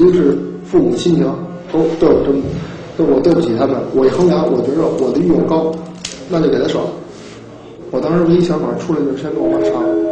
一个是父母亲情都都有这么，都我对不起他们，我一衡量，我觉得我的欲望高，那就给他爽。我当时唯一想法出来就是先把我妈杀。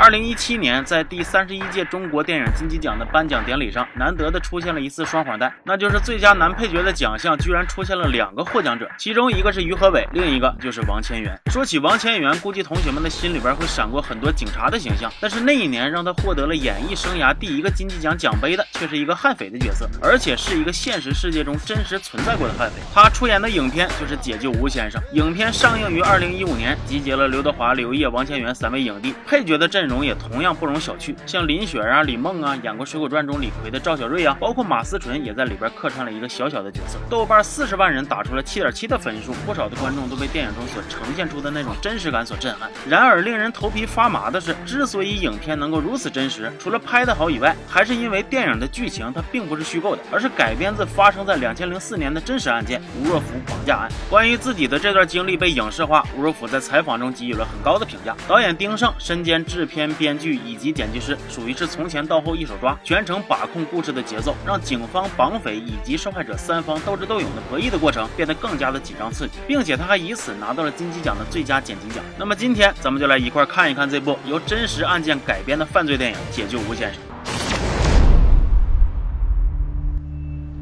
二零一七年，在第三十一届中国电影金鸡奖的颁奖典礼上，难得的出现了一次双黄蛋，那就是最佳男配角的奖项居然出现了两个获奖者，其中一个是于和伟，另一个就是王千源。说起王千源，估计同学们的心里边会闪过很多警察的形象，但是那一年让他获得了演艺生涯第一个金鸡奖奖杯的，却是一个悍匪的角色，而且是一个现实世界中真实存在过的悍匪。他出演的影片就是《解救吴先生》，影片上映于二零一五年，集结了刘德华、刘烨、王千源三位影帝，配角的阵容。容也同样不容小觑，像林雪啊、李梦啊，演过《水浒传》中李逵的赵小瑞啊，包括马思纯也在里边客串了一个小小的角色。豆瓣四十万人打出了七点七的分数，不少的观众都被电影中所呈现出的那种真实感所震撼。然而，令人头皮发麻的是，之所以影片能够如此真实，除了拍得好以外，还是因为电影的剧情它并不是虚构的，而是改编自发生在两千零四年的真实案件——吴若甫绑架案。关于自己的这段经历被影视化，吴若甫在采访中给予了很高的评价。导演丁晟身兼制片片。编剧以及剪辑师属于是从前到后一手抓，全程把控故事的节奏，让警方、绑匪以及受害者三方斗智斗勇的博弈的过程变得更加的紧张刺激，并且他还以此拿到了金鸡奖的最佳剪辑奖。那么今天咱们就来一块看一看这部由真实案件改编的犯罪电影《解救吴先生》。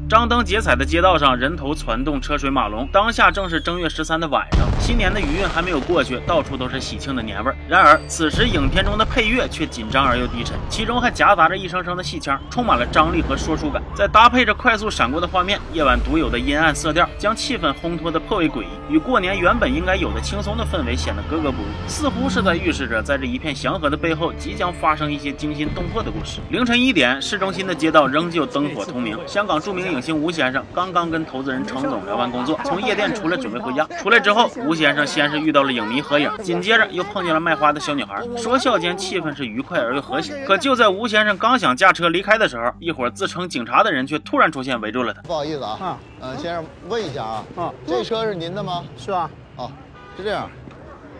张灯结彩的街道上，人头攒动，车水马龙。当下正是正月十三的晚上，新年的余韵还没有过去，到处都是喜庆的年味儿。然而，此时影片中的配乐却紧张而又低沉，其中还夹杂着一声声的戏腔，充满了张力和说书感。再搭配着快速闪过的画面，夜晚独有的阴暗色调，将气氛烘托得颇为诡异，与过年原本应该有的轻松的氛围显得格格不入，似乎是在预示着，在这一片祥和的背后，即将发生一些惊心动魄的故事。凌晨一点，市中心的街道仍旧灯火通明。香港著名影。星吴先生刚刚跟投资人程总聊完工作，从夜店出来准备回家。出来之后，吴先先生先是遇到了影迷合影，紧接着又碰见了卖花的小女孩。说笑间，气氛是愉快而又和谐。可就在吴先生刚想驾车离开的时候，一伙自称警察的人却突然出现，围住了他。不好意思啊，嗯，先生，问一下啊，嗯，这车是您的吗？是啊。哦，是这样，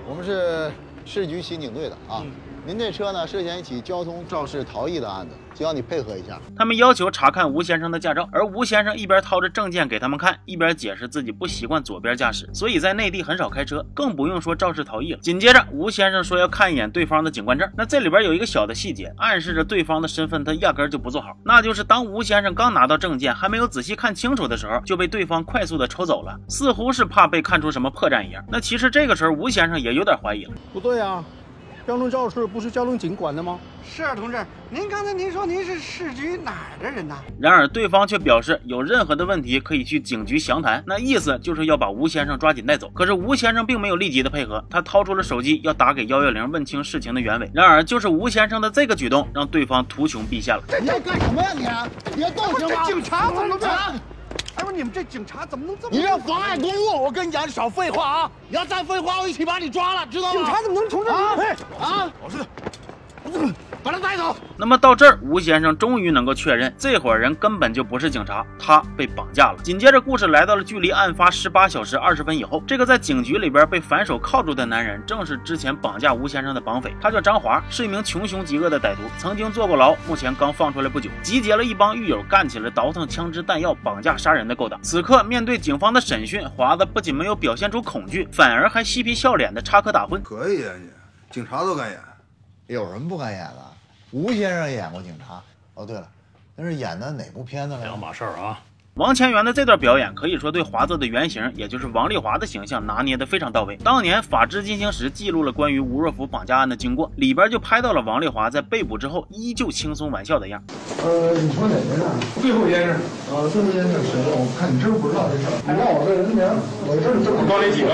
我们是市局刑警队的啊。您这车呢，涉嫌一起交通肇事逃逸的案子，希望你配合一下。他们要求查看吴先生的驾照，而吴先生一边掏着证件给他们看，一边解释自己不习惯左边驾驶，所以在内地很少开车，更不用说肇事逃逸了。紧接着，吴先生说要看一眼对方的警官证。那这里边有一个小的细节，暗示着对方的身份他压根就不做好，那就是当吴先生刚拿到证件，还没有仔细看清楚的时候，就被对方快速的抽走了，似乎是怕被看出什么破绽一样。那其实这个时候，吴先生也有点怀疑了，不对啊。交通肇事不是交通警管的吗？是啊，同志，您刚才您说您是市局哪儿的人呢？然而对方却表示有任何的问题可以去警局详谈，那意思就是要把吴先生抓紧带走。可是吴先生并没有立即的配合，他掏出了手机要打给幺幺零问清事情的原委。然而就是吴先生的这个举动让对方图穷匕现了。你要干什么呀你？你要动行吗？警察怎么这样？你们这警察怎么能这么？你这妨碍公务！我跟你讲，你少废话啊！你要再废话，我一起把你抓了，知道吗？警察怎么能从这？啊啊！老师，把他带走。那么到这儿，吴先生终于能够确认，这伙人根本就不是警察，他被绑架了。紧接着，故事来到了距离案发十八小时二十分以后。这个在警局里边被反手铐住的男人，正是之前绑架吴先生的绑匪，他叫张华，是一名穷凶极恶的歹徒，曾经坐过牢，目前刚放出来不久，集结了一帮狱友，干起了倒腾枪支弹药、绑架杀人的勾当。此刻面对警方的审讯，华子不仅没有表现出恐惧，反而还嬉皮笑脸的插科打诨。可以啊，你警察都敢演，有什么不敢演的？吴先生演过警察。哦，对了，那是演的哪部片子来着？两码事儿啊。王千源的这段表演可以说对华子的原型，也就是王丽华的形象拿捏得非常到位。当年《法制进行时》记录了关于吴若甫绑架案的经过，里边就拍到了王丽华在被捕之后依旧轻松玩笑的样。呃，你说哪个呢？最后一件事。呃，最后一件事谁？我看你知不知道这事儿？你让我这人名，我这是这么。高你几个？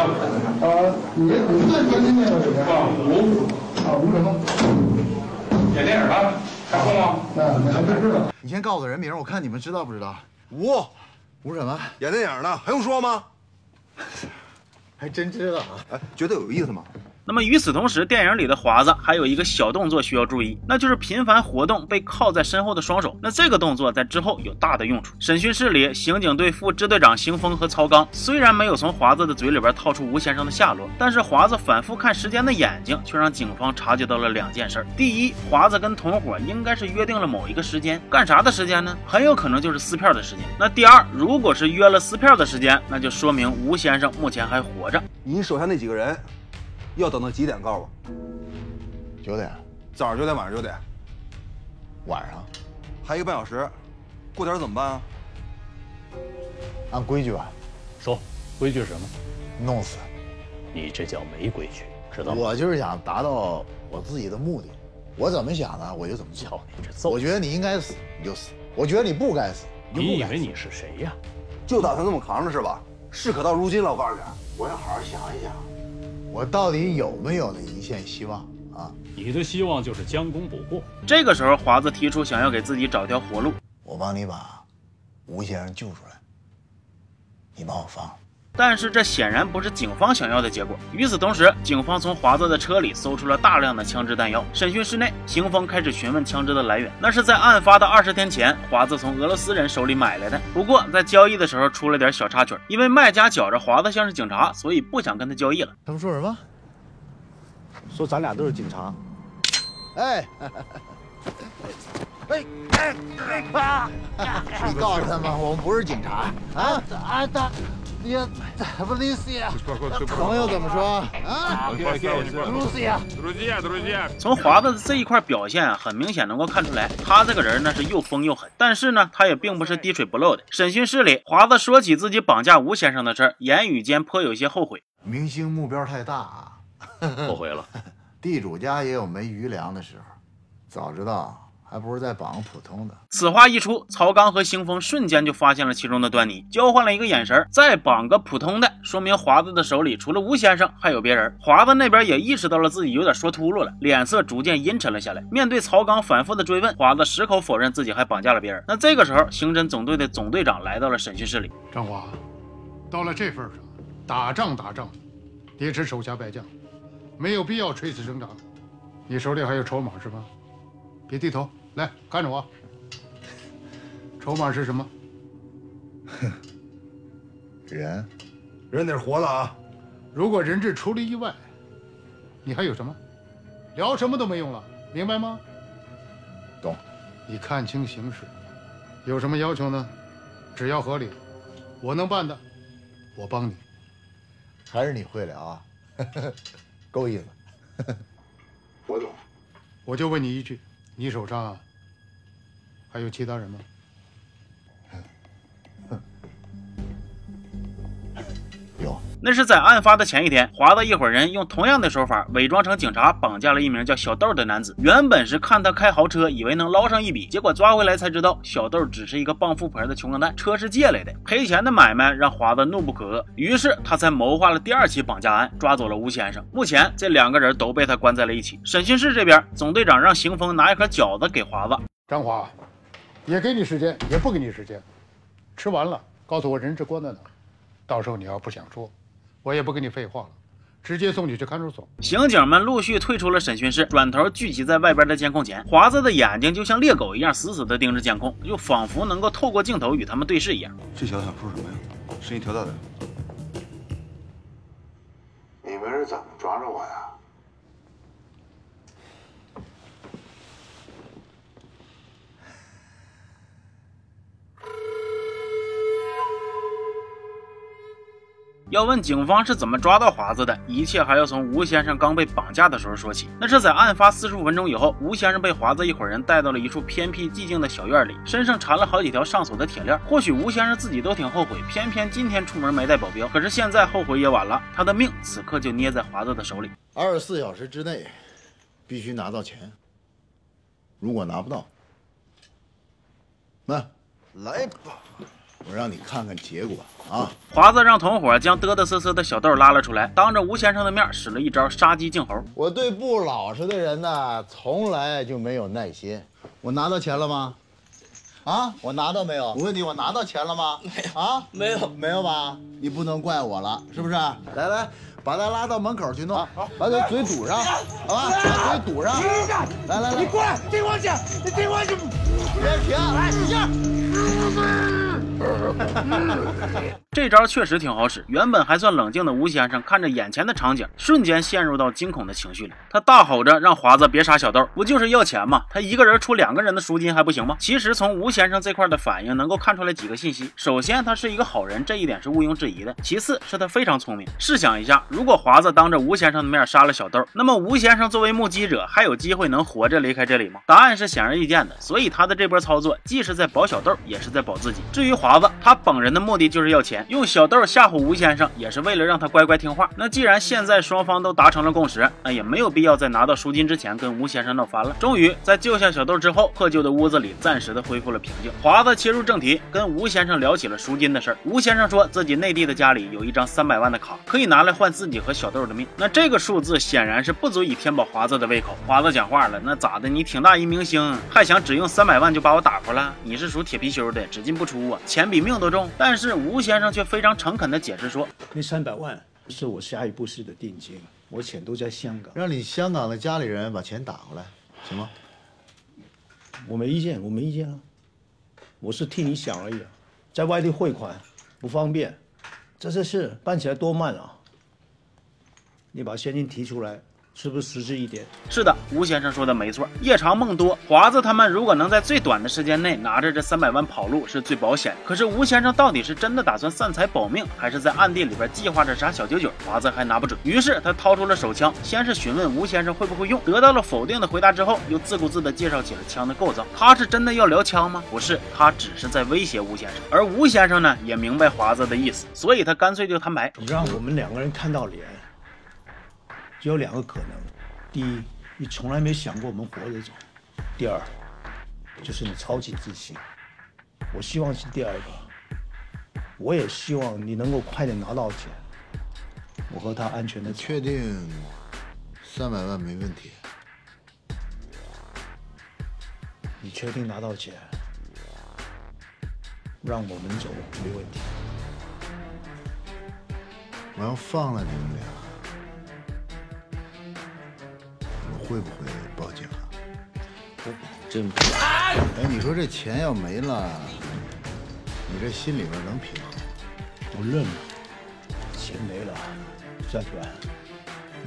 呃，你你最关心那个谁？啊，吴。啊，吴什么？演电影的，还空吗？那你还真知道？你先告诉我人名，我看你们知道不知道？吴，吴什么？演电影的，还用说吗？还真知道啊！哎，觉得有意思吗？那么与此同时，电影里的华子还有一个小动作需要注意，那就是频繁活动被靠在身后的双手。那这个动作在之后有大的用处。审讯室里，刑警队副支队长邢峰和曹刚虽然没有从华子的嘴里边套出吴先生的下落，但是华子反复看时间的眼睛却让警方察觉到了两件事。第一，华子跟同伙应该是约定了某一个时间，干啥的时间呢？很有可能就是撕票的时间。那第二，如果是约了撕票的时间，那就说明吴先生目前还活着。你手下那几个人，要等到几点告诉我？九点早上九点，晚上九点，晚上，还一个半小时，过点怎么办啊？按规矩办，说，规矩是什么？弄死。你这叫没规矩，知道吗？我就是想达到我自己的目的，我怎么想的我就怎么做。瞧你这揍！我觉得你应该死，你就死；我觉得你不该死，你就不该死。你以为你是谁呀？就打算这么扛着是吧？事可到如今了，我告诉你，我要好好想一想，我到底有没有那一线希望啊？你的希望就是将功补过。这个时候，华子提出想要给自己找条活路。我帮你把吴先生救出来，你把我放。但是这显然不是警方想要的结果。与此同时，警方从华子的车里搜出了大量的枪支弹药。审讯室内，邢峰开始询问枪支的来源，那是在案发的二十天前，华子从俄罗斯人手里买来的。不过在交易的时候出了点小插曲，因为卖家觉着华子像是警察，所以不想跟他交易了。他们说什么？说咱俩都是警察。哎，哎哎哎！你告诉他们，我们不是警察啊！啊，他，你不理解。朋友怎么说啊？不理解。从华子的这一块表现啊，很明显能够看出来，他这个人呢是又疯又狠。但是呢，他也并不是滴水不漏的。审讯室里，华子说起自己绑架吴先生的事儿，言语间颇有些后悔。明星目标太大啊，后悔了。地主家也有没余粮的时候，早知道还不如再绑个普通的。此话一出，曹刚和邢峰瞬间就发现了其中的端倪，交换了一个眼神。再绑个普通的，说明华子的手里除了吴先生还有别人。华子那边也意识到了自己有点说秃噜了，脸色逐渐阴沉了下来。面对曹刚反复的追问，华子矢口否认自己还绑架了别人。那这个时候，刑侦总队的总队长来到了审讯室里。张华，到了这份上，打仗打仗，也是手下败将，没有必要垂死挣扎。你手里还有筹码是吧？别低头，来看着我。筹码是什么？人，人得是活的啊！如果人质出了意外，你还有什么？聊什么都没用了，明白吗？懂。你看清形势，有什么要求呢？只要合理，我能办的，我帮你。还是你会聊啊？够意思。我懂。我就问你一句，你手上还有其他人吗？有。那是在案发的前一天，华子一伙人用同样的手法伪装成警察，绑架了一名叫小豆的男子。原本是看他开豪车，以为能捞上一笔，结果抓回来才知道，小豆只是一个傍富婆的穷光蛋，车是借来的。赔钱的买卖让华子怒不可遏，于是他才谋划了第二起绑架案，抓走了吴先生。目前这两个人都被他关在了一起。审讯室这边，总队长让邢峰拿一盒饺子给华子。张华，也给你时间，也不给你时间，吃完了告诉我人质关在哪，到时候你要不想说。我也不跟你废话了，直接送你去看守所。刑警们陆续退出了审讯室，转头聚集在外边的监控前。华子的眼睛就像猎狗一样，死死地盯着监控，又仿佛能够透过镜头与他们对视一样。这小子想说什么呀？声音调大点。你们是怎么抓着我呀？要问警方是怎么抓到华子的，一切还要从吴先生刚被绑架的时候说起。那是在案发四十五分钟以后，吴先生被华子一伙人带到了一处偏僻寂静的小院里，身上缠了好几条上锁的铁链。或许吴先生自己都挺后悔，偏偏今天出门没带保镖。可是现在后悔也晚了，他的命此刻就捏在华子的手里。二十四小时之内必须拿到钱，如果拿不到，那来吧。我让你看看结果啊！华子让同伙将嘚嘚瑟瑟的小豆拉了出来，当着吴先生的面使了一招杀鸡儆猴。我对不老实的人呢，从来就没有耐心。我拿到钱了吗？啊，我拿到没有？我问你，我拿到钱了吗？没有啊，没有，没有吧？你不能怪我了，是不是？来来，把他拉到门口去弄，把他嘴堵上，好吧？把嘴堵上。来来来，你过来，听我讲，你听我讲。别停，来使劲。这招确实挺好使。原本还算冷静的吴先生看着眼前的场景，瞬间陷入到惊恐的情绪里。他大吼着让华子别杀小豆，不就是要钱吗？他一个人出两个人的赎金还不行吗？其实从吴先生这块的反应能够看出来几个信息。首先，他是一个好人，这一点是毋庸置疑的。其次，是他非常聪明。试想一下，如果华子当着吴先生的面杀了小豆，那么吴先生作为目击者还有机会能活着离开这里吗？答案是显而易见的。所以他的这波操作既是在保小豆，也是在保自己。至于华子，他本人的目的就是要钱，用小豆吓唬吴先生，也是为了让他乖乖听话。那既然现在双方都达成了共识，那也没有必要在拿到赎金之前跟吴先生闹翻了。终于在救下小豆之后，破旧的屋子里暂时的恢复了平静。华子切入正题，跟吴先生聊起了赎金的事儿。吴先生说自己内地的家里有一张三百万的卡，可以拿来换自己和小豆的命。那这个数字显然是不足以填饱华子的胃口。华子讲话了，那咋的？你挺大一明星，还想只用三百万就把我打发了？你是属铁貔貅的，只进不出啊，钱比命都重。但是吴先生却非常诚恳地解释说：“那三百万是我下一步事的定金，我钱都在香港，让你香港的家里人把钱打过来，行吗？我没意见，我没意见啊，我是替你想而已啊。在外地汇款不方便，这些事办起来多慢啊！你把现金提出来。”是不是实质一点？是的，吴先生说的没错。夜长梦多，华子他们如果能在最短的时间内拿着这三百万跑路，是最保险。可是吴先生到底是真的打算散财保命，还是在暗地里边计划着啥小九九？华子还拿不准。于是他掏出了手枪，先是询问吴先生会不会用，得到了否定的回答之后，又自顾自地介绍起了枪的构造。他是真的要聊枪吗？不是，他只是在威胁吴先生。而吴先生呢，也明白华子的意思，所以他干脆就摊牌，你让我们两个人看到脸。只有两个可能：第一，你从来没想过我们活着走；第二，就是你超级自信。我希望是第二个，我也希望你能够快点拿到钱，我和他安全的。确定三百万没问题？你确定拿到钱，让我们走没问题？我要放了你们俩。会不会报警啊？真不。哎，你说这钱要没了，你这心里边能平衡？我认了，钱没了，再不然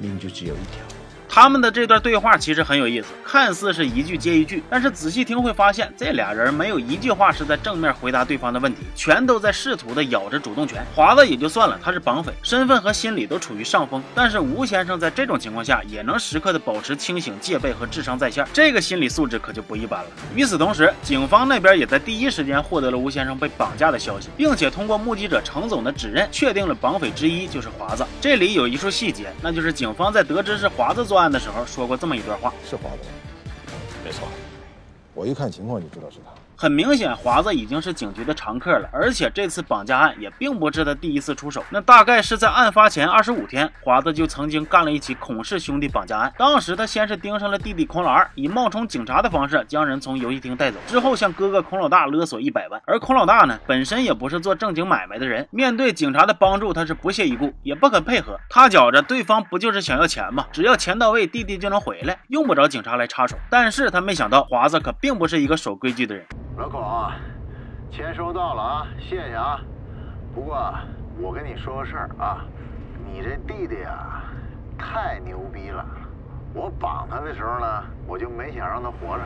命就只有一条。他们的这段对话其实很有意思，看似是一句接一句，但是仔细听会发现，这俩人没有一句话是在正面回答对方的问题，全都在试图的咬着主动权。华子也就算了，他是绑匪，身份和心理都处于上风，但是吴先生在这种情况下也能时刻的保持清醒、戒备和智商在线，这个心理素质可就不一般了。与此同时，警方那边也在第一时间获得了吴先生被绑架的消息，并且通过目击者程总的指认，确定了绑匪之一就是华子。这里有一处细节，那就是警方在得知是华子作案的时候说过这么一段话，是华子，我一看情况就知道是他。很明显，华子已经是警局的常客了，而且这次绑架案也并不是他第一次出手。那大概是在案发前二十五天，华子就曾经干了一起孔氏兄弟绑架案。当时他先是盯上了弟弟孔老二，以冒充警察的方式将人从游戏厅带走，之后向哥哥孔老大勒索一百万。而孔老大呢，本身也不是做正经买卖的人，面对警察的帮助，他是不屑一顾，也不肯配合。他觉着对方不就是想要钱吗？只要钱到位，弟弟就能回来，用不着警察来插手。但是他没想到，华子可并不是一个守规矩的人。老孔，钱收到了啊，谢谢啊。不过我跟你说个事儿啊，你这弟弟啊，太牛逼了。我绑他的时候呢，我就没想让他活着。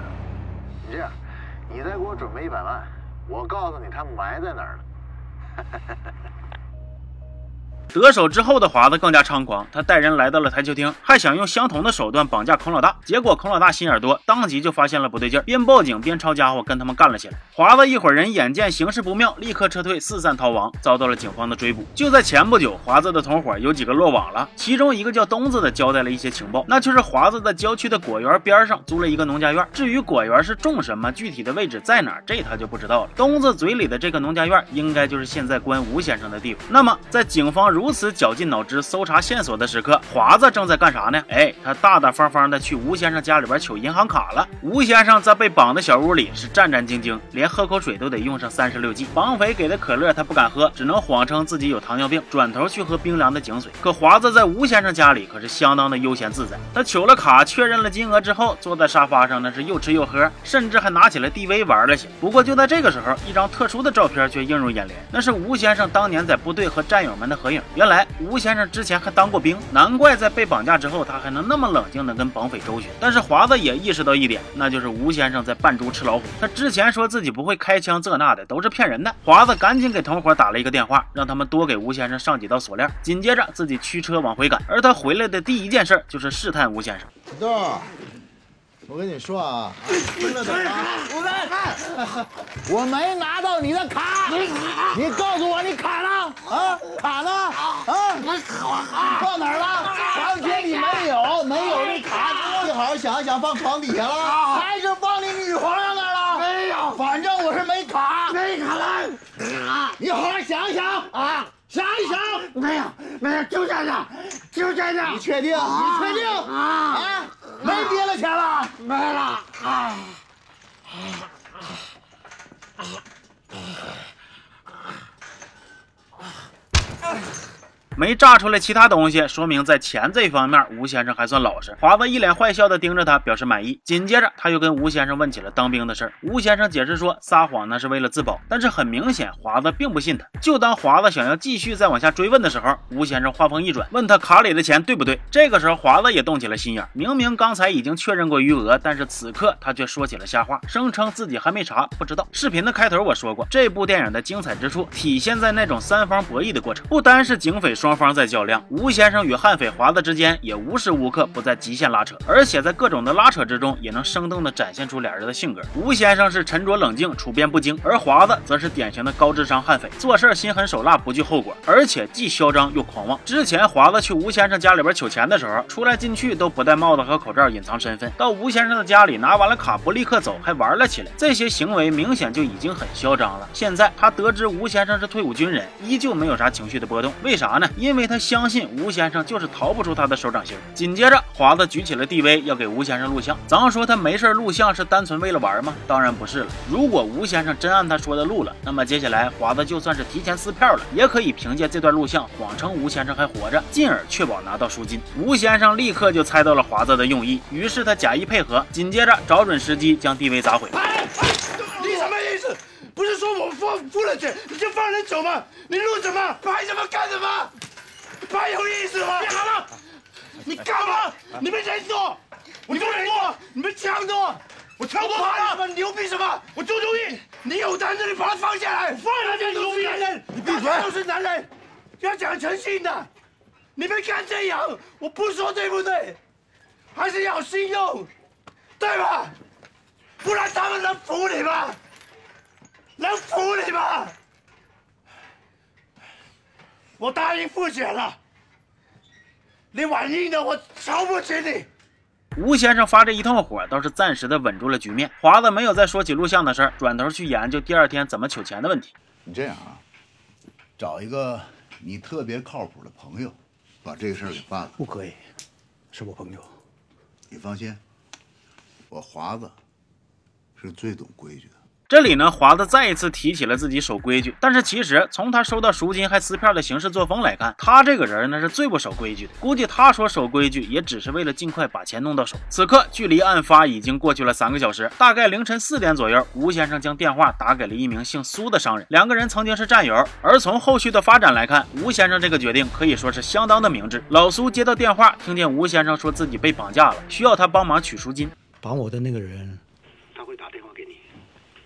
你这样，你再给我准备一百万，我告诉你他埋在哪儿了。得手之后的华子更加猖狂，他带人来到了台球厅，还想用相同的手段绑架孔老大。结果孔老大心眼多，当即就发现了不对劲，边报警边抄家伙跟他们干了起来。华子一伙人眼见形势不妙，立刻撤退，四散逃亡，遭到了警方的追捕。就在前不久，华子的同伙有几个落网了，其中一个叫东子的交代了一些情报，那就是华子在郊区的果园边上租了一个农家院。至于果园是种什么，具体的位置在哪，这他就不知道了。东子嘴里的这个农家院，应该就是现在关吴先生的地方。那么在警方如如此绞尽脑汁搜查线索的时刻，华子正在干啥呢？哎，他大大方方的去吴先生家里边取银行卡了。吴先生在被绑的小屋里是战战兢兢，连喝口水都得用上三十六计。绑匪给的可乐他不敢喝，只能谎称自己有糖尿病，转头去喝冰凉的井水。可华子在吴先生家里可是相当的悠闲自在。他取了卡，确认了金额之后，坐在沙发上那是又吃又喝，甚至还拿起了 DV 玩了些。不过就在这个时候，一张特殊的照片却映入眼帘，那是吴先生当年在部队和战友们的合影。原来吴先生之前还当过兵，难怪在被绑架之后，他还能那么冷静的跟绑匪周旋。但是华子也意识到一点，那就是吴先生在扮猪吃老虎。他之前说自己不会开枪，这那的都是骗人的。华子赶紧给同伙打了一个电话，让他们多给吴先生上几道锁链。紧接着自己驱车往回赶，而他回来的第一件事就是试探吴先生。我跟你说啊，听着点啊，我没拿到你的卡，你告诉我你卡呢？啊，卡呢？啊，放哪儿了？房间里没有，没有这卡，你好好想想，放床底下了，还是放你女皇上那儿了？没有，反正我是没卡，没卡了。你好好想想啊，想一想，没有，没有，就在这，就在这。你确定？你确定？啊啊，没别的钱了？没了啊！没炸出来其他东西，说明在钱这方面，吴先生还算老实。华子一脸坏笑的盯着他，表示满意。紧接着，他又跟吴先生问起了当兵的事儿。吴先生解释说，撒谎那是为了自保，但是很明显，华子并不信他。就当华子想要继续再往下追问的时候，吴先生话锋一转，问他卡里的钱对不对。这个时候，华子也动起了心眼，明明刚才已经确认过余额，但是此刻他却说起了瞎话，声称自己还没查，不知道。视频的开头我说过，这部电影的精彩之处体现在那种三方博弈的过程，不单是警匪双方在较量，吴先生与悍匪华子之间也无时无刻不在极限拉扯，而且在各种的拉扯之中，也能生动的展现出俩人的性格。吴先生是沉着冷静、处变不惊，而华子则是典型的高智商悍匪，做事心狠手辣、不惧后果，而且既嚣张又狂妄。之前华子去吴先生家里边取钱的时候，出来进去都不戴帽子和口罩隐藏身份，到吴先生的家里拿完了卡不立刻走，还玩了起来，这些行为明显就已经很嚣张了。现在他得知吴先生是退伍军人，依旧没有啥情绪的波动，为啥呢？因为他。相信吴先生就是逃不出他的手掌心。紧接着，华子举起了 DV 要给吴先生录像。咱们说他没事录像是单纯为了玩吗？当然不是了。如果吴先生真按他说的录了，那么接下来华子就算是提前撕票了，也可以凭借这段录像谎称吴先生还活着，进而确保拿到赎金。吴先生立刻就猜到了华子的用意，于是他假意配合，紧接着找准时机将 DV 砸毁。你什么意思？不是说我付付了钱你就放人走吗？你录什么？拍什么干什么？拍有意思吗？干嘛？你干嘛？你们人多，你们人多，你们枪多，我枪多怕你们牛逼什么？我做牛逼，你有胆子你把他放下来，放下来牛逼男人，你闭嘴，都是男人，要讲诚信的，你们干这样，我不说对不对？还是要信用，对吧？不然他们能服你吗？能服你吗？我答应付钱了，你玩硬的，我瞧不起你。吴先生发这一通火，倒是暂时的稳住了局面。华子没有再说起录像的事儿，转头去研究第二天怎么取钱的问题。你这样啊，找一个你特别靠谱的朋友，把这个事儿给办了。不可以，是我朋友。你放心，我华子是最懂规矩的。这里呢，华子再一次提起了自己守规矩，但是其实从他收到赎金还撕票的行事作风来看，他这个人那是最不守规矩的。估计他说守规矩，也只是为了尽快把钱弄到手。此刻距离案发已经过去了三个小时，大概凌晨四点左右，吴先生将电话打给了一名姓苏的商人，两个人曾经是战友。而从后续的发展来看，吴先生这个决定可以说是相当的明智。老苏接到电话，听见吴先生说自己被绑架了，需要他帮忙取赎金。绑我的那个人，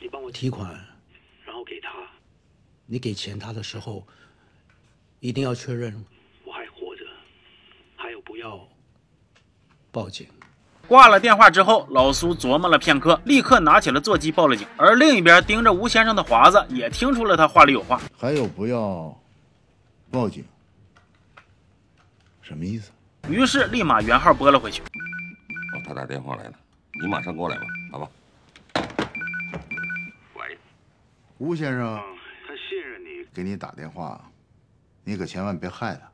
你帮我提款。然后给他，你给钱他的时候，一定要确认我还活着，还有不要报警。挂了电话之后，老苏琢磨了片刻，立刻拿起了座机报了警。而另一边盯着吴先生的华子也听出了他话里有话，还有不要报警，什么意思？于是立马原号拨了回去。哦，他打电话来了，你马上过来吧，好吧？吴先生，他信任你，给你打电话，你可千万别害他。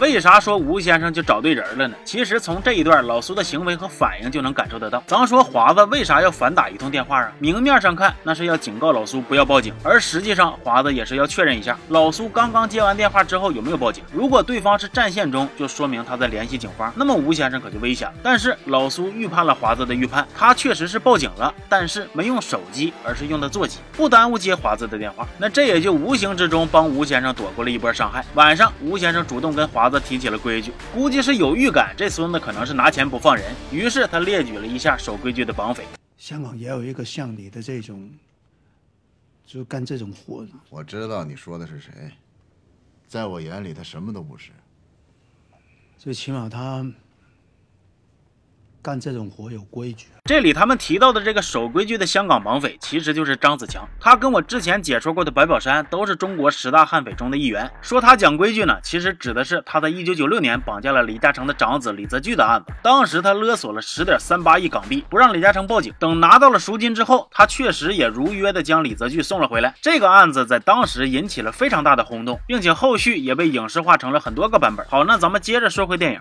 为啥说吴先生就找对人了呢？其实从这一段老苏的行为和反应就能感受得到。咱说华子为啥要反打一通电话啊？明面上看那是要警告老苏不要报警，而实际上华子也是要确认一下老苏刚刚接完电话之后有没有报警。如果对方是占线中，就说明他在联系警方，那么吴先生可就危险了。但是老苏预判了华子的预判，他确实是报警了，但是没用手机，而是用的座机，不耽误接华子的电话。那这也就无形之中帮吴先生躲过了一波伤害。晚上，吴先生主动跟华子提起了规矩，估计是有预感这孙子可能是拿钱不放人，于是他列举了一下守规矩的绑匪。香港也有一个像你的这种，就干这种活的。我知道你说的是谁，在我眼里他什么都不是。最起码他干这种活有规矩。这里他们提到的这个守规矩的香港绑匪，其实就是张子强。他跟我之前解说过的白宝山都是中国十大悍匪中的一员。说他讲规矩呢，其实指的是他在一九九六年绑架了李嘉诚的长子李泽钜的案子。当时他勒索了十点三八亿港币，不让李嘉诚报警。等拿到了赎金之后，他确实也如约的将李泽钜送了回来。这个案子在当时引起了非常大的轰动，并且后续也被影视化成了很多个版本。好，那咱们接着说回电影。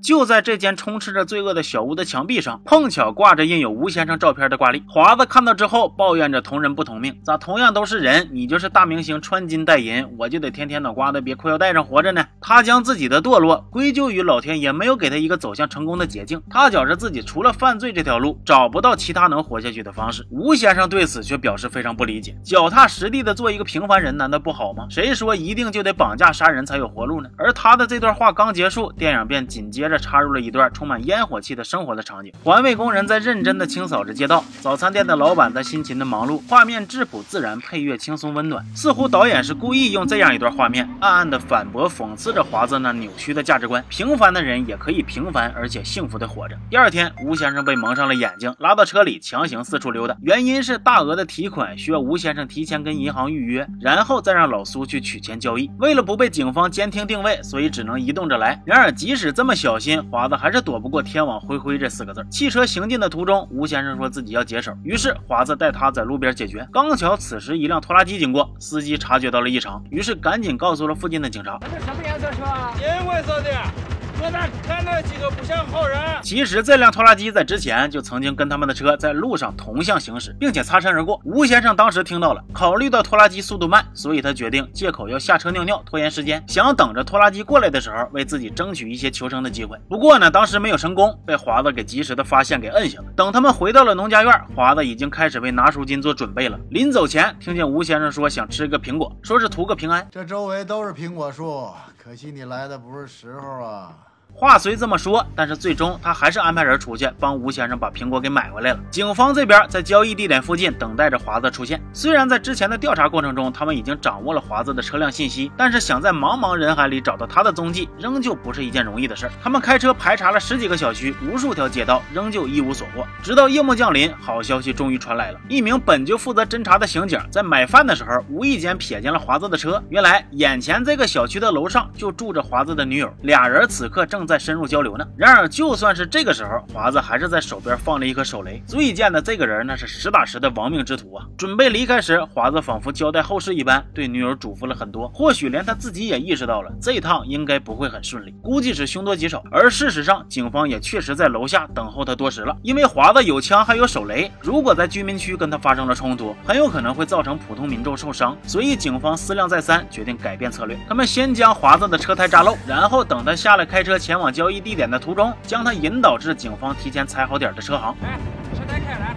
就在这间充斥着罪恶的小屋的墙壁上，碰巧挂着印有吴先生照片的挂历。华子看到之后，抱怨着同人不同命，咋同样都是人，你就是大明星穿金戴银，我就得天天脑瓜子别裤腰带上活着呢？他将自己的堕落归咎于老天爷没有给他一个走向成功的捷径，他觉着自己除了犯罪这条路，找不到其他能活下去的方式。吴先生对此却表示非常不理解，脚踏实地的做一个平凡人，难道不好吗？谁说一定就得绑架杀人才有活路呢？而他的这段话刚结束，电影便紧接。接着插入了一段充满烟火气的生活的场景，环卫工人在认真的清扫着街道，早餐店的老板在辛勤的忙碌，画面质朴自然，配乐轻松温暖，似乎导演是故意用这样一段画面，暗暗的反驳讽刺着华子那扭曲的价值观：平凡的人也可以平凡而且幸福的活着。第二天，吴先生被蒙上了眼睛，拉到车里强行四处溜达，原因是大额的提款需要吴先生提前跟银行预约，然后再让老苏去取钱交易。为了不被警方监听定位，所以只能移动着来。然而，即使这么小。小心，华子还是躲不过“天网恢恢”这四个字。汽车行进的途中，吴先生说自己要解手，于是华子带他在路边解决。刚巧此时一辆拖拉机经过，司机察觉到了异常，于是赶紧告诉了附近的警察。这什么颜色车啊？银灰色的。我咋看那几个不像好人？其实这辆拖拉机在之前就曾经跟他们的车在路上同向行驶，并且擦身而过。吴先生当时听到了，考虑到拖拉机速度慢，所以他决定借口要下车尿尿，拖延时间，想等着拖拉机过来的时候为自己争取一些求生的机会。不过呢，当时没有成功，被华子给及时的发现给摁下了。等他们回到了农家院，华子已经开始为拿赎金做准备了。临走前，听见吴先生说想吃个苹果，说是图个平安。这周围都是苹果树，可惜你来的不是时候啊。话虽这么说，但是最终他还是安排人出去帮吴先生把苹果给买回来了。警方这边在交易地点附近等待着华子出现。虽然在之前的调查过程中，他们已经掌握了华子的车辆信息，但是想在茫茫人海里找到他的踪迹，仍旧不是一件容易的事儿。他们开车排查了十几个小区、无数条街道，仍旧一无所获。直到夜幕降临，好消息终于传来了：一名本就负责侦查的刑警在买饭的时候，无意间瞥见了华子的车。原来眼前这个小区的楼上就住着华子的女友，俩人此刻正。正在深入交流呢。然而，就算是这个时候，华子还是在手边放了一颗手雷。足以见得这个人，那是实打实的亡命之徒啊！准备离开时，华子仿佛交代后事一般，对女友嘱咐了很多。或许连他自己也意识到了，这一趟应该不会很顺利，估计是凶多吉少。而事实上，警方也确实在楼下等候他多时了。因为华子有枪，还有手雷，如果在居民区跟他发生了冲突，很有可能会造成普通民众受伤。所以，警方思量再三，决定改变策略。他们先将华子的车胎扎漏，然后等他下来开车前。前往交易地点的途中，将他引导至警方提前踩好点的车行。哎，车胎开来。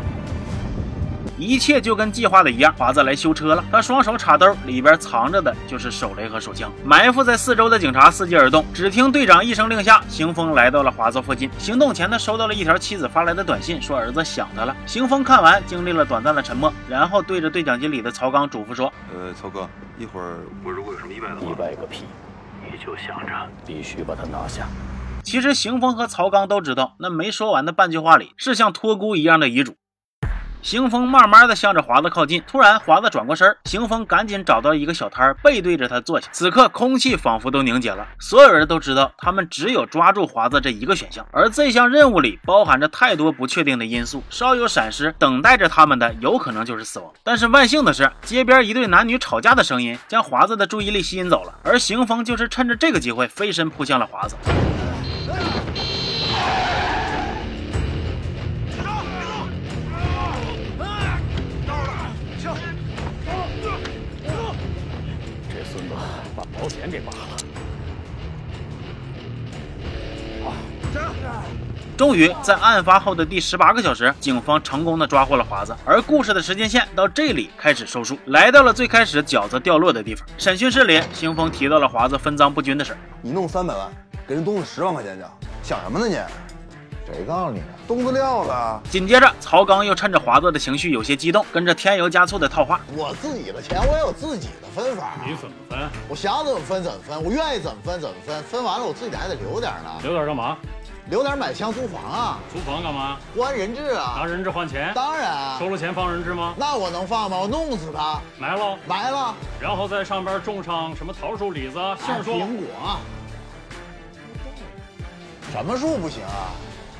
一切就跟计划的一样，华子来修车了。他双手插兜，里边藏着的就是手雷和手枪。埋伏在四周的警察伺机而动。只听队长一声令下，邢峰来到了华子附近。行动前，他收到了一条妻子发来的短信，说儿子想他了。邢峰看完，经历了短暂的沉默，然后对着对讲机里的曹刚嘱咐说：“呃，曹哥，一会儿我如果有什么意外的话，意外个屁！你就想着必须把他拿下。”其实，邢峰和曹刚都知道，那没说完的半句话里是像托孤一样的遗嘱。邢风慢慢的向着华子靠近，突然华子转过身，邢风赶紧找到一个小摊儿背对着他坐下。此刻空气仿佛都凝结了，所有人都知道他们只有抓住华子这一个选项，而这项任务里包含着太多不确定的因素，稍有闪失，等待着他们的有可能就是死亡。但是万幸的是，街边一对男女吵架的声音将华子的注意力吸引走了，而邢风就是趁着这个机会飞身扑向了华子。把保险给拔了。终于在案发后的第十八个小时，警方成功的抓获了华子，而故事的时间线到这里开始收束，来到了最开始饺子掉落的地方。审讯室里，邢峰提到了华子分赃不均的事你弄三百万，给人东子十万块钱去，想什么呢你？谁告诉你的？东子撂了。紧接着，曹刚又趁着华子的情绪有些激动，跟着添油加醋的套话：“我自己的钱，我有自己的分法。你怎么分？我想怎么分怎么分，我愿意怎么分怎么分。分完了，我自己还得留点呢。留点干嘛？留点买枪租房啊。租房干嘛？还人质啊。拿人质换钱？当然。收了钱放人质吗？那我能放吗？我弄死他。埋了？埋了。然后在上边种上什么桃树、李子、杏树、苹果。什么树不行啊？”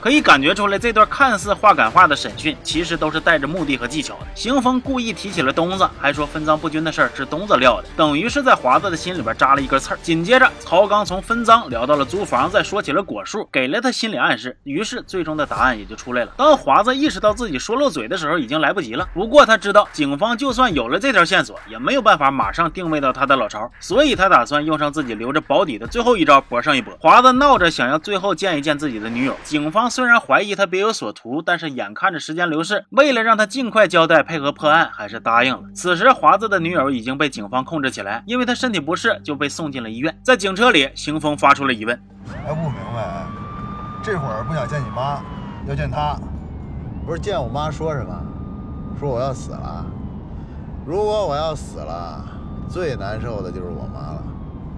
可以感觉出来，这段看似话赶话的审讯，其实都是带着目的和技巧的。邢峰故意提起了东子，还说分赃不均的事儿是东子撂的，等于是在华子的心里边扎了一根刺儿。紧接着，曹刚从分赃聊到了租房，再说起了果树，给了他心理暗示。于是，最终的答案也就出来了。当华子意识到自己说漏嘴的时候，已经来不及了。不过他知道，警方就算有了这条线索，也没有办法马上定位到他的老巢，所以他打算用上自己留着保底的最后一招，搏上一搏。华子闹着想要最后见一见自己的女友，警方 虽然怀疑他。别有所图，但是眼看着时间流逝，为了让他尽快交代、配合破案，还是答应了。此时，华子的女友已经被警方控制起来，因为他身体不适，就被送进了医院。在警车里，邢峰发出了疑问：“还不明白，这会儿不想见你妈，要见他，不是见我妈说什么？说我要死了。如果我要死了，最难受的就是我妈了。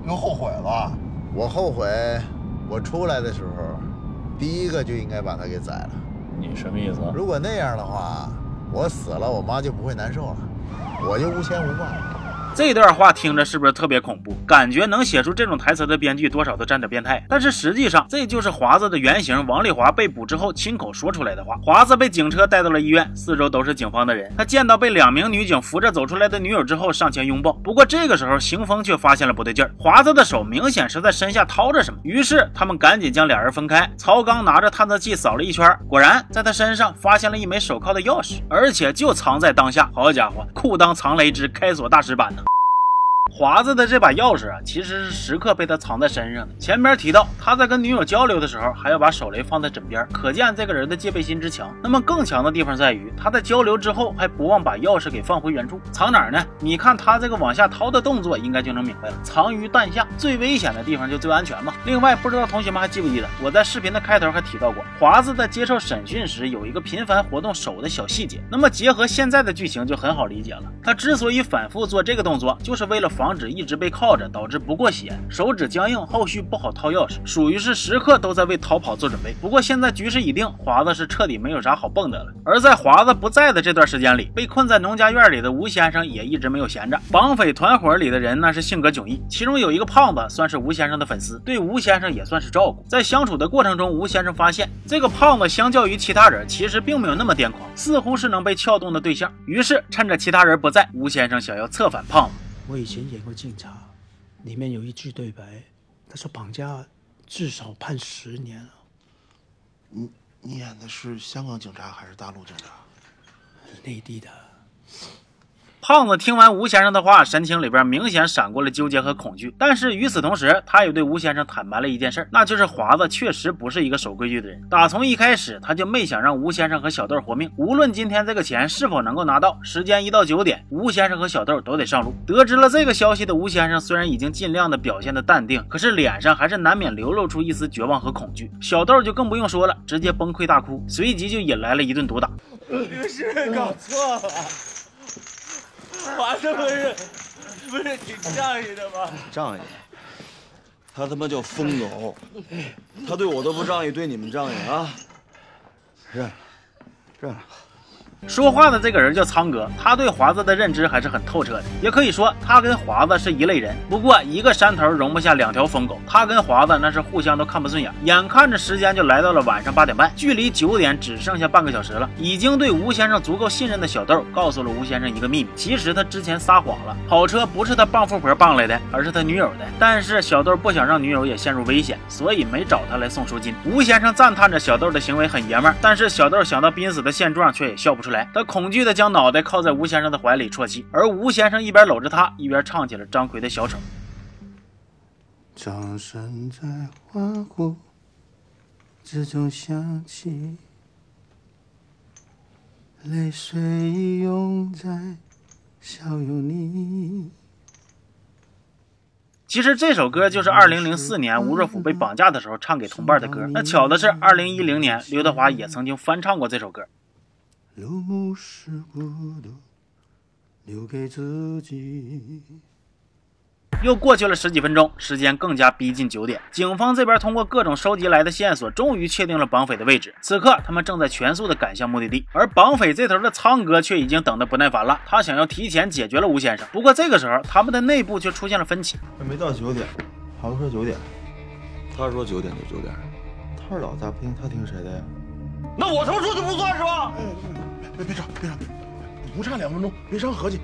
又后悔了？我后悔，我出来的时候。”第一个就应该把他给宰了。你什么意思？如果那样的话，我死了，我妈就不会难受了，我就无牵无挂。这段话听着是不是特别恐怖？感觉能写出这种台词的编剧多少都沾点变态。但是实际上，这就是华子的原型王丽华被捕之后亲口说出来的话。华子被警车带到了医院，四周都是警方的人。他见到被两名女警扶着走出来的女友之后，上前拥抱。不过这个时候，邢峰却发现了不对劲儿，华子的手明显是在身下掏着什么。于是他们赶紧将俩人分开。曹刚拿着探测器扫了一圈，果然在他身上发现了一枚手铐的钥匙，而且就藏在当下。好家伙，裤裆藏雷之，开锁大师版呢！华子的这把钥匙啊，其实是时刻被他藏在身上的。前边提到他在跟女友交流的时候，还要把手雷放在枕边，可见这个人的戒备心之强。那么更强的地方在于，他在交流之后还不忘把钥匙给放回原处，藏哪儿呢？你看他这个往下掏的动作，应该就能明白了。藏于弹下，最危险的地方就最安全嘛。另外，不知道同学们还记不记得，我在视频的开头还提到过，华子在接受审讯时有一个频繁活动手的小细节。那么结合现在的剧情就很好理解了，他之所以反复做这个动作，就是为了。防止一直被铐着，导致不过血，手指僵硬，后续不好掏钥匙，属于是时刻都在为逃跑做准备。不过现在局势已定，华子是彻底没有啥好蹦的了。而在华子不在的这段时间里，被困在农家院里的吴先生也一直没有闲着。绑匪团伙里的人那是性格迥异，其中有一个胖子算是吴先生的粉丝，对吴先生也算是照顾。在相处的过程中，吴先生发现这个胖子相较于其他人，其实并没有那么癫狂，似乎是能被撬动的对象。于是趁着其他人不在，吴先生想要策反胖子。我以前演过警察，里面有一句对白，他说绑架至少判十年了。你你演的是香港警察还是大陆警察？内地的。胖子听完吴先生的话，神情里边明显闪过了纠结和恐惧。但是与此同时，他也对吴先生坦白了一件事，那就是华子确实不是一个守规矩的人。打从一开始，他就没想让吴先生和小豆活命。无论今天这个钱是否能够拿到，时间一到九点，吴先生和小豆都得上路。得知了这个消息的吴先生，虽然已经尽量的表现的淡定，可是脸上还是难免流露出一丝绝望和恐惧。小豆就更不用说了，直接崩溃大哭，随即就引来了一顿毒打。律师搞错了。华子不是不是挺仗义的吗？仗义？他他妈叫疯狗，他对我都不仗义，对你们仗义啊？认了，认了。说话的这个人叫苍哥，他对华子的认知还是很透彻的，也可以说他跟华子是一类人。不过一个山头容不下两条疯狗，他跟华子那是互相都看不顺眼。眼看着时间就来到了晚上八点半，距离九点只剩下半个小时了。已经对吴先生足够信任的小豆告诉了吴先生一个秘密，其实他之前撒谎了，跑车不是他傍富婆傍来的，而是他女友的。但是小豆不想让女友也陷入危险，所以没找他来送赎金。吴先生赞叹着小豆的行为很爷们儿，但是小豆想到濒死的现状，却也笑不出来。他恐惧的将脑袋靠在吴先生的怀里啜泣，而吴先生一边搂着他，一边唱起了张奎的小丑。掌声在欢呼之中响起，泪水涌在笑容里。其实这首歌就是2004年吴若甫被绑架的时候唱给同伴的歌。那巧的是，2010年刘德华也曾经翻唱过这首歌。流逝孤独，留给自己。又过去了十几分钟，时间更加逼近九点。警方这边通过各种收集来的线索，终于确定了绑匪的位置。此刻，他们正在全速的赶向目的地，而绑匪这头的苍哥却已经等得不耐烦了。他想要提前解决了吴先生。不过这个时候，他们的内部却出现了分歧。还没到九点，好像说九点，他说九点就九点，他是老大不听，他听谁的呀？那我他妈说就不算是吧？别别吵，别吵，不差两分钟，别伤和气。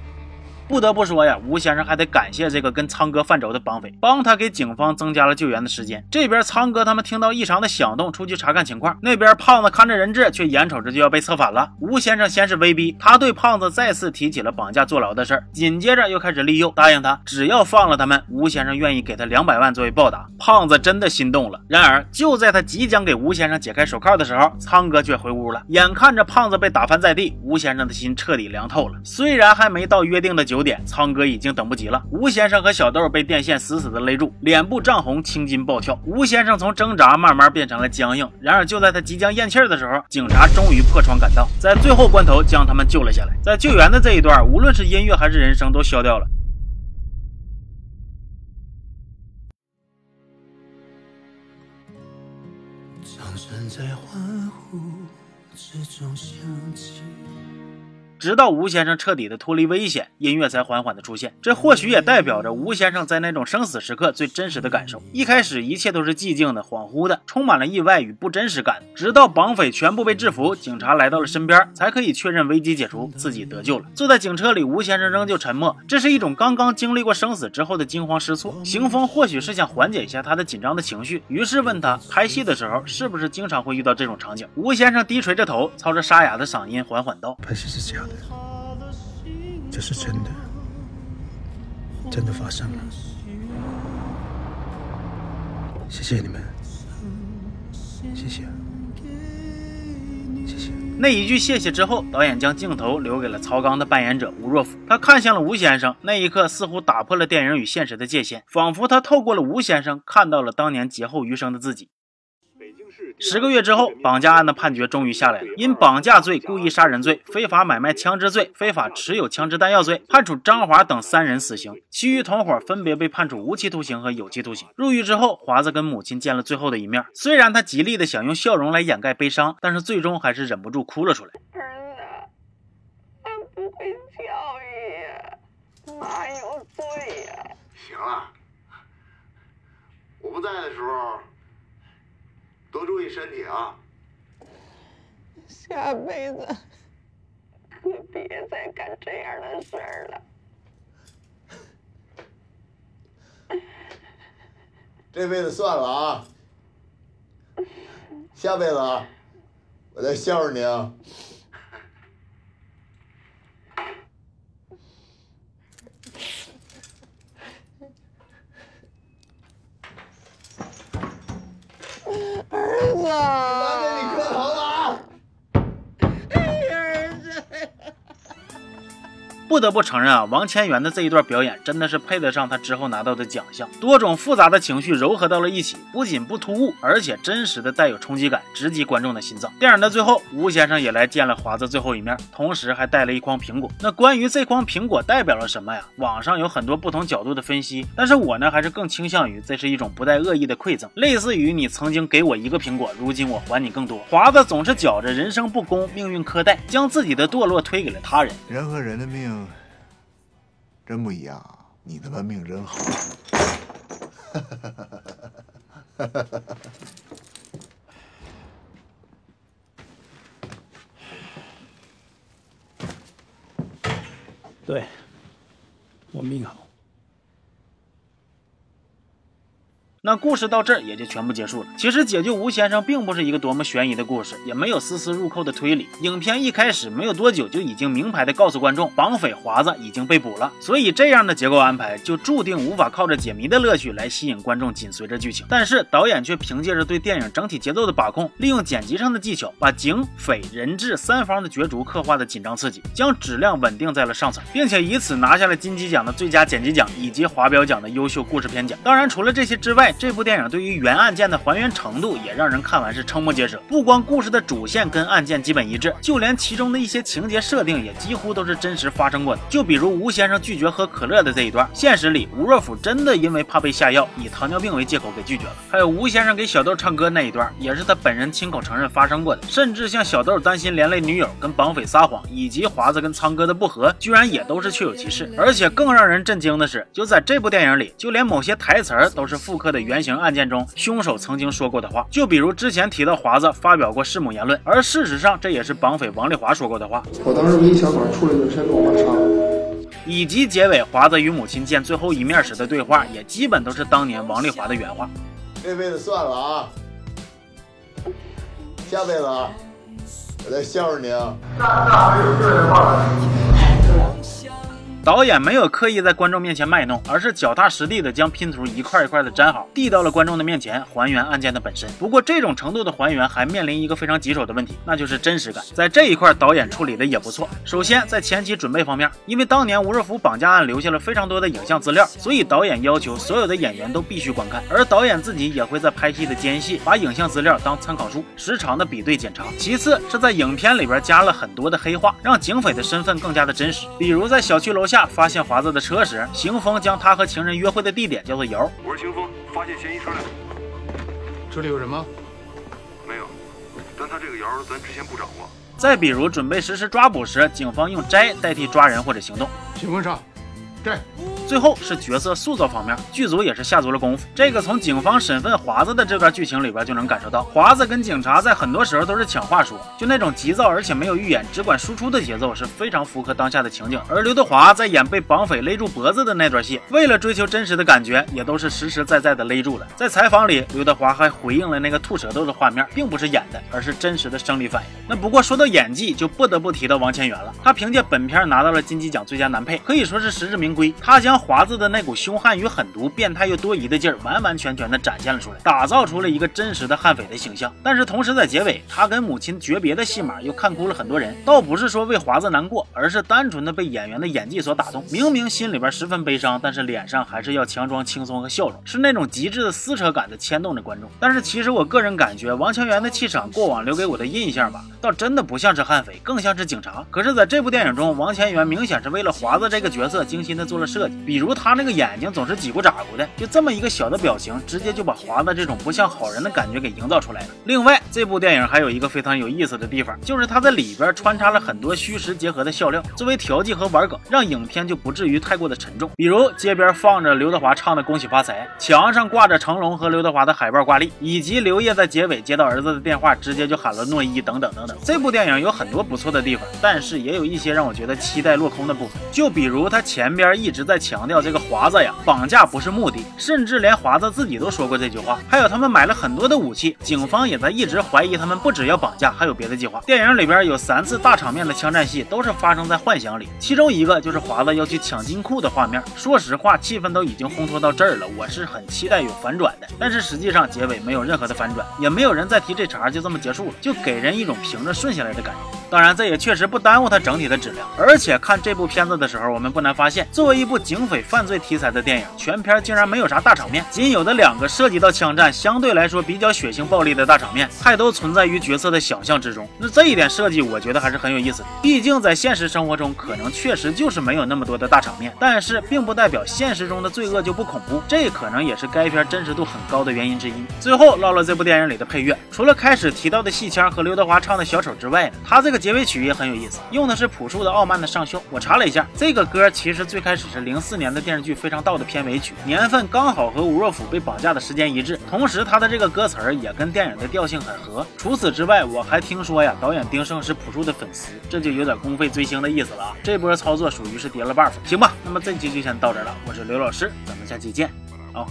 不得不说呀，吴先生还得感谢这个跟苍哥犯轴的绑匪，帮他给警方增加了救援的时间。这边苍哥他们听到异常的响动，出去查看情况。那边胖子看着人质，却眼瞅着就要被策反了。吴先生先是威逼，他对胖子再次提起了绑架坐牢的事儿，紧接着又开始利诱，答应他只要放了他们，吴先生愿意给他两百万作为报答。胖子真的心动了。然而就在他即将给吴先生解开手铐的时候，苍哥却回屋了。眼看着胖子被打翻在地，吴先生的心彻底凉透了。虽然还没到约定的九点，苍哥已经等不及了。吴先生和小豆被电线死死的勒住，脸部涨红，青筋暴跳。吴先生从挣扎慢慢变成了僵硬。然而就在他即将咽气儿的时候，警察终于破窗赶到，在最后关头将他们救了下来。在救援的这一段，无论是音乐还是人声都消掉了。直到吴先生彻底的脱离危险，音乐才缓缓的出现。这或许也代表着吴先生在那种生死时刻最真实的感受。一开始一切都是寂静的、恍惚的，充满了意外与不真实感。直到绑匪全部被制服，警察来到了身边，才可以确认危机解除，自己得救了。坐在警车里，吴先生仍旧沉默，这是一种刚刚经历过生死之后的惊慌失措。邢峰或许是想缓解一下他的紧张的情绪，于是问他拍戏的时候是不是经常会遇到这种场景。吴先生低垂着头，操着沙哑的嗓音缓缓道：“拍戏是这样的。”这是真的，真的发生了。谢谢你们，谢谢，谢谢。那一句谢谢之后，导演将镜头留给了曹刚的扮演者吴若甫，他看向了吴先生，那一刻似乎打破了电影与现实的界限，仿佛他透过了吴先生看到了当年劫后余生的自己。十个月之后，绑架案的判决终于下来了。因绑架罪、故意杀人罪、非法买卖枪支罪、非法持有枪支弹药罪，判处张华等三人死刑，其余同伙分别被判处无期徒刑和有期徒刑。入狱之后，华子跟母亲见了最后的一面。虽然他极力的想用笑容来掩盖悲伤，但是最终还是忍不住哭了出来。儿子，俺不会教育，妈有罪呀。行了，我不在的时候。多注意身体啊！下辈子可别再干这样的事儿了。这辈子算了啊，下辈子啊，我再孝顺你啊。儿不得不承认啊，王千源的这一段表演真的是配得上他之后拿到的奖项。多种复杂的情绪糅合到了一起，不仅不突兀，而且真实的带有冲击感，直击观众的心脏。电影的最后，吴先生也来见了华子最后一面，同时还带了一筐苹果。那关于这筐苹果代表了什么呀？网上有很多不同角度的分析，但是我呢还是更倾向于这是一种不带恶意的馈赠，类似于你曾经给我一个苹果，如今我还你更多。华子总是觉着人生不公，命运苛待，将自己的堕落推给了他人。人和人的命真不一样，你他妈命真好。对，我命好。那故事到这儿也就全部结束了。其实解救吴先生并不是一个多么悬疑的故事，也没有丝丝入扣的推理。影片一开始没有多久就已经明牌的告诉观众，绑匪华子已经被捕了。所以这样的结构安排就注定无法靠着解谜的乐趣来吸引观众紧随着剧情。但是导演却凭借着对电影整体节奏的把控，利用剪辑上的技巧，把警匪人质三方的角逐刻画的紧张刺激，将质量稳定在了上层，并且以此拿下了金鸡奖的最佳剪辑奖以及华表奖的优秀故事片奖。当然，除了这些之外，这部电影对于原案件的还原程度也让人看完是瞠目结舌。不光故事的主线跟案件基本一致，就连其中的一些情节设定也几乎都是真实发生过的。就比如吴先生拒绝喝可乐的这一段，现实里吴若甫真的因为怕被下药，以糖尿病为借口给拒绝了。还有吴先生给小豆唱歌那一段，也是他本人亲口承认发生过的。甚至像小豆担心连累女友跟绑匪撒谎，以及华子跟苍哥的不和，居然也都是确有其事。而且更让人震惊的是，就在这部电影里，就连某些台词儿都是复刻的原型。案件中凶手曾经说过的话，就比如之前提到华子发表过弑母言论，而事实上这也是绑匪王丽华说过的话。我当时唯一想法出来就是先把我妈杀了。以及结尾华子与母亲见最后一面时的对话，也基本都是当年王丽华的原话。这辈子算了啊，下辈子啊，我再孝顺你啊。导演没有刻意在观众面前卖弄，而是脚踏实地的将拼图一块一块的粘好，递到了观众的面前，还原案件的本身。不过这种程度的还原还面临一个非常棘手的问题，那就是真实感。在这一块，导演处理的也不错。首先在前期准备方面，因为当年吴若甫绑架案留下了非常多的影像资料，所以导演要求所有的演员都必须观看，而导演自己也会在拍戏的间隙把影像资料当参考书，时常的比对检查。其次是在影片里边加了很多的黑话，让警匪的身份更加的真实。比如在小区楼下。下发现华子的车时，邢峰将他和情人约会的地点叫做窑。我是邢峰，发现嫌疑车辆。这里有人吗？没有，但他这个窑咱之前不掌握。再比如准备实施抓捕时，警方用摘代替抓人或者行动。邢峰上，摘。最后是角色塑造方面，剧组也是下足了功夫。这个从警方审问华子的这段剧情里边就能感受到，华子跟警察在很多时候都是抢话说，就那种急躁而且没有预演，只管输出的节奏是非常符合当下的情景。而刘德华在演被绑匪勒住脖子的那段戏，为了追求真实的感觉，也都是实实在在的勒住了。在采访里，刘德华还回应了那个吐舌头的画面，并不是演的，而是真实的生理反应。那不过说到演技，就不得不提到王千源了。他凭借本片拿到了金鸡奖最佳男配，可以说是实至名归。他将华子的那股凶悍与狠毒、变态又多疑的劲儿，完完全全的展现了出来，打造出了一个真实的悍匪的形象。但是同时在结尾，他跟母亲诀别的戏码又看哭了很多人。倒不是说为华子难过，而是单纯的被演员的演技所打动。明明心里边十分悲伤，但是脸上还是要强装轻松和笑容，是那种极致的撕扯感的牵动着观众。但是其实我个人感觉，王千源的气场，过往留给我的印象吧，倒真的不像是悍匪，更像是警察。可是在这部电影中，王千源明显是为了华子这个角色精心的做了设计，比如他。那个眼睛总是挤咕眨咕的，就这么一个小的表情，直接就把华子这种不像好人的感觉给营造出来了。另外，这部电影还有一个非常有意思的地方，就是它在里边穿插了很多虚实结合的笑料，作为调剂和玩梗，让影片就不至于太过的沉重。比如街边放着刘德华唱的《恭喜发财》，墙上挂着成龙和刘德华的海报挂历，以及刘烨在结尾接到儿子的电话，直接就喊了诺一等等等等。这部电影有很多不错的地方，但是也有一些让我觉得期待落空的部分。就比如他前边一直在强调这个。华子呀，绑架不是目的，甚至连华子自己都说过这句话。还有他们买了很多的武器，警方也在一直怀疑他们不只要绑架，还有别的计划。电影里边有三次大场面的枪战戏，都是发生在幻想里，其中一个就是华子要去抢金库的画面。说实话，气氛都已经烘托到这儿了，我是很期待有反转的。但是实际上结尾没有任何的反转，也没有人再提这茬，就这么结束了，就给人一种平着顺下来的感觉。当然，这也确实不耽误它整体的质量。而且看这部片子的时候，我们不难发现，作为一部警匪犯罪题材的电影，全片竟然没有啥大场面，仅有的两个涉及到枪战，相对来说比较血腥暴力的大场面，还都存在于角色的想象之中。那这一点设计，我觉得还是很有意思的。毕竟在现实生活中，可能确实就是没有那么多的大场面，但是并不代表现实中的罪恶就不恐怖，这可能也是该片真实度很高的原因之一。最后唠唠这部电影里的配乐，除了开始提到的戏腔和刘德华唱的小丑之外呢，他这个结尾曲也很有意思，用的是朴树的《傲慢的上校》。我查了一下，这个歌其实最开始是零四年的电视剧《非常道》的片尾曲，年份刚好和吴若甫被绑架的时间一致，同时他的这个歌词儿也跟电影的调性很合。除此之外，我还听说呀，导演丁晟是朴树的粉丝，这就有点公费追星的意思了啊。这波操作属于是叠了 buff，行吧？那么这期就先到这了，我是刘老师，咱们下期见，好。